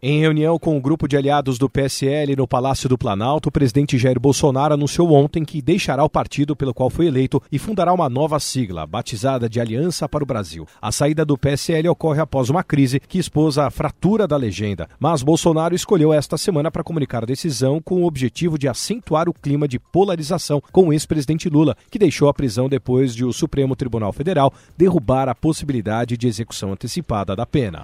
Em reunião com o grupo de aliados do PSL no Palácio do Planalto, o presidente Jair Bolsonaro anunciou ontem que deixará o partido pelo qual foi eleito e fundará uma nova sigla, batizada de Aliança para o Brasil. A saída do PSL ocorre após uma crise que expôs a fratura da legenda, mas Bolsonaro escolheu esta semana para comunicar a decisão com o objetivo de acentuar o clima de polarização com o ex-presidente Lula, que deixou a prisão depois de o Supremo Tribunal Federal derrubar a possibilidade de execução antecipada da pena.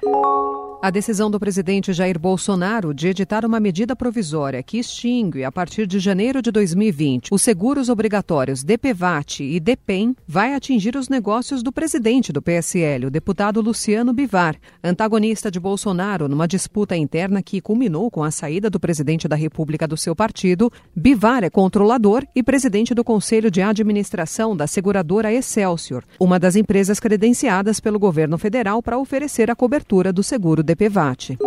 A decisão do presidente Jair Bolsonaro de editar uma medida provisória que extingue, a partir de janeiro de 2020, os seguros obrigatórios DPVAT e DPEM vai atingir os negócios do presidente do PSL, o deputado Luciano Bivar, antagonista de Bolsonaro numa disputa interna que culminou com a saída do presidente da República do seu partido. Bivar é controlador e presidente do Conselho de Administração da seguradora Excelsior, uma das empresas credenciadas pelo governo federal para oferecer a cobertura do seguro DPVAT. DPVAT.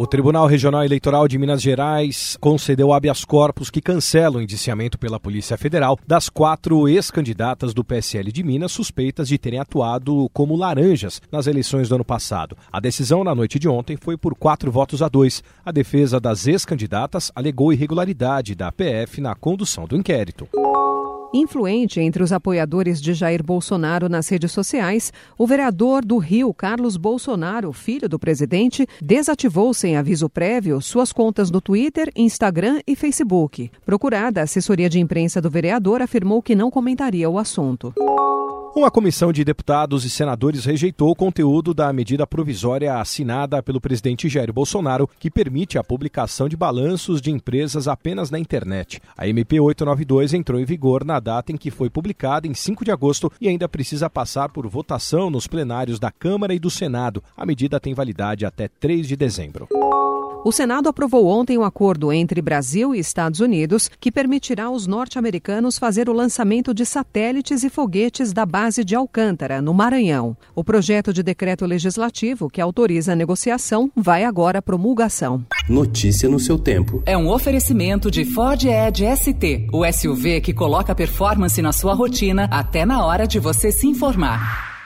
O Tribunal Regional Eleitoral de Minas Gerais concedeu habeas corpus que cancela o indiciamento pela Polícia Federal das quatro ex-candidatas do PSL de Minas suspeitas de terem atuado como laranjas nas eleições do ano passado. A decisão na noite de ontem foi por quatro votos a dois. A defesa das ex-candidatas alegou irregularidade da PF na condução do inquérito. Influente entre os apoiadores de Jair Bolsonaro nas redes sociais, o vereador do Rio, Carlos Bolsonaro, filho do presidente, desativou sem aviso prévio suas contas no Twitter, Instagram e Facebook. Procurada, a assessoria de imprensa do vereador afirmou que não comentaria o assunto. Uma comissão de deputados e senadores rejeitou o conteúdo da medida provisória assinada pelo presidente Jair Bolsonaro, que permite a publicação de balanços de empresas apenas na internet. A MP 892 entrou em vigor na data em que foi publicada, em 5 de agosto, e ainda precisa passar por votação nos plenários da Câmara e do Senado. A medida tem validade até 3 de dezembro. O Senado aprovou ontem um acordo entre Brasil e Estados Unidos que permitirá aos norte-americanos fazer o lançamento de satélites e foguetes da base de Alcântara, no Maranhão. O projeto de decreto legislativo que autoriza a negociação vai agora à promulgação. Notícia no seu tempo. É um oferecimento de Ford Edge ST, o SUV que coloca performance na sua rotina até na hora de você se informar.